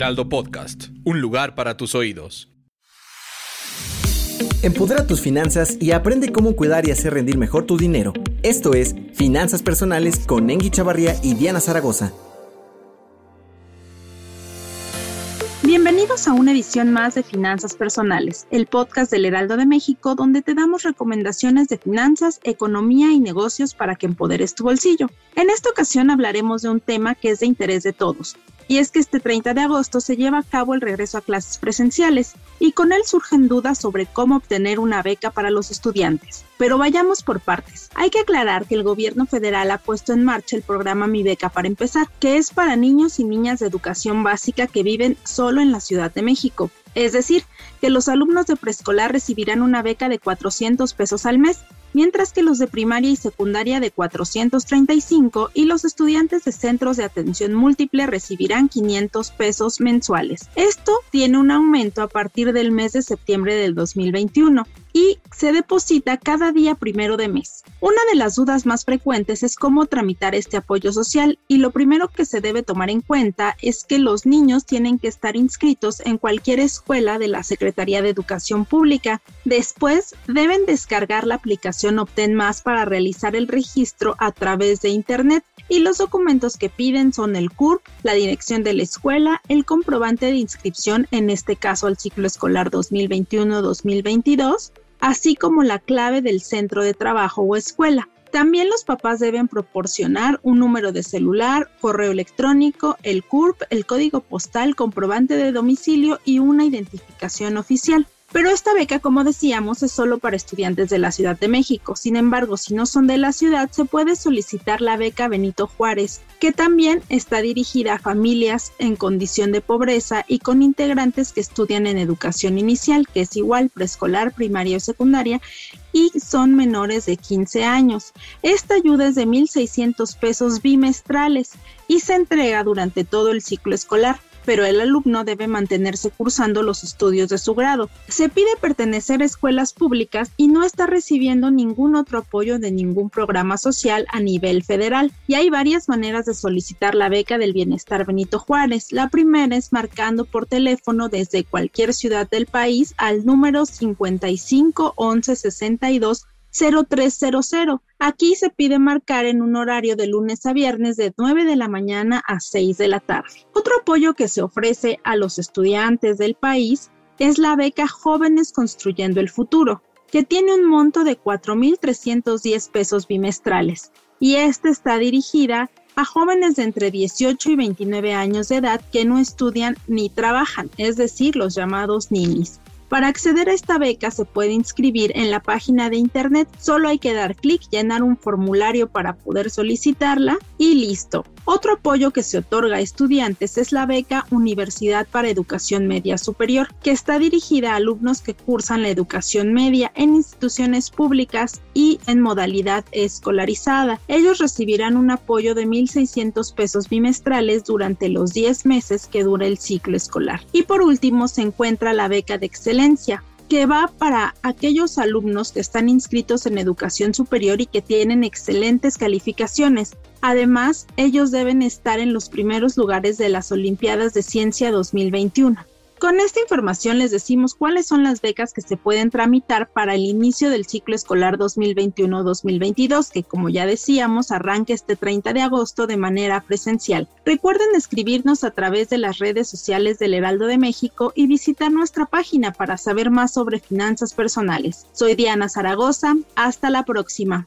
Heraldo Podcast, un lugar para tus oídos. Empodera tus finanzas y aprende cómo cuidar y hacer rendir mejor tu dinero. Esto es Finanzas Personales con Engi Chavarría y Diana Zaragoza. Bienvenidos a una edición más de Finanzas Personales, el podcast del Heraldo de México, donde te damos recomendaciones de finanzas, economía y negocios para que empoderes tu bolsillo. En esta ocasión hablaremos de un tema que es de interés de todos, y es que este 30 de agosto se lleva a cabo el regreso a clases presenciales, y con él surgen dudas sobre cómo obtener una beca para los estudiantes. Pero vayamos por partes. Hay que aclarar que el gobierno federal ha puesto en marcha el programa Mi Beca para empezar, que es para niños y niñas de educación básica que viven solo en la Ciudad de México. Es decir, que los alumnos de preescolar recibirán una beca de 400 pesos al mes, mientras que los de primaria y secundaria de 435 y los estudiantes de centros de atención múltiple recibirán 500 pesos mensuales. Esto tiene un aumento a partir del mes de septiembre del 2021 y se deposita cada día primero de mes. Una de las dudas más frecuentes es cómo tramitar este apoyo social y lo primero que se debe tomar en cuenta es que los niños tienen que estar inscritos en cualquier escuela de la Secretaría de Educación Pública. Después deben descargar la aplicación Obtén Más para realizar el registro a través de Internet y los documentos que piden son el CURP, la dirección de la escuela, el comprobante de inscripción, en este caso al ciclo escolar 2021-2022, así como la clave del centro de trabajo o escuela. También los papás deben proporcionar un número de celular, correo electrónico, el CURP, el código postal, comprobante de domicilio y una identificación oficial. Pero esta beca, como decíamos, es solo para estudiantes de la Ciudad de México. Sin embargo, si no son de la ciudad, se puede solicitar la beca Benito Juárez, que también está dirigida a familias en condición de pobreza y con integrantes que estudian en educación inicial, que es igual preescolar, primaria o secundaria, y son menores de 15 años. Esta ayuda es de 1.600 pesos bimestrales y se entrega durante todo el ciclo escolar pero el alumno debe mantenerse cursando los estudios de su grado. Se pide pertenecer a escuelas públicas y no estar recibiendo ningún otro apoyo de ningún programa social a nivel federal. Y hay varias maneras de solicitar la beca del bienestar Benito Juárez. La primera es marcando por teléfono desde cualquier ciudad del país al número 55 11 62 0300. Aquí se pide marcar en un horario de lunes a viernes de 9 de la mañana a 6 de la tarde. Otro apoyo que se ofrece a los estudiantes del país es la beca Jóvenes Construyendo el Futuro, que tiene un monto de 4.310 pesos bimestrales y esta está dirigida a jóvenes de entre 18 y 29 años de edad que no estudian ni trabajan, es decir, los llamados ninis. Para acceder a esta beca se puede inscribir en la página de internet, solo hay que dar clic, llenar un formulario para poder solicitarla y listo. Otro apoyo que se otorga a estudiantes es la beca Universidad para Educación Media Superior, que está dirigida a alumnos que cursan la educación media en instituciones públicas y en modalidad escolarizada. Ellos recibirán un apoyo de 1.600 pesos bimestrales durante los 10 meses que dura el ciclo escolar. Y por último se encuentra la beca de que va para aquellos alumnos que están inscritos en educación superior y que tienen excelentes calificaciones. Además, ellos deben estar en los primeros lugares de las Olimpiadas de Ciencia 2021. Con esta información les decimos cuáles son las becas que se pueden tramitar para el inicio del ciclo escolar 2021-2022, que como ya decíamos arranca este 30 de agosto de manera presencial. Recuerden escribirnos a través de las redes sociales del Heraldo de México y visitar nuestra página para saber más sobre finanzas personales. Soy Diana Zaragoza, hasta la próxima.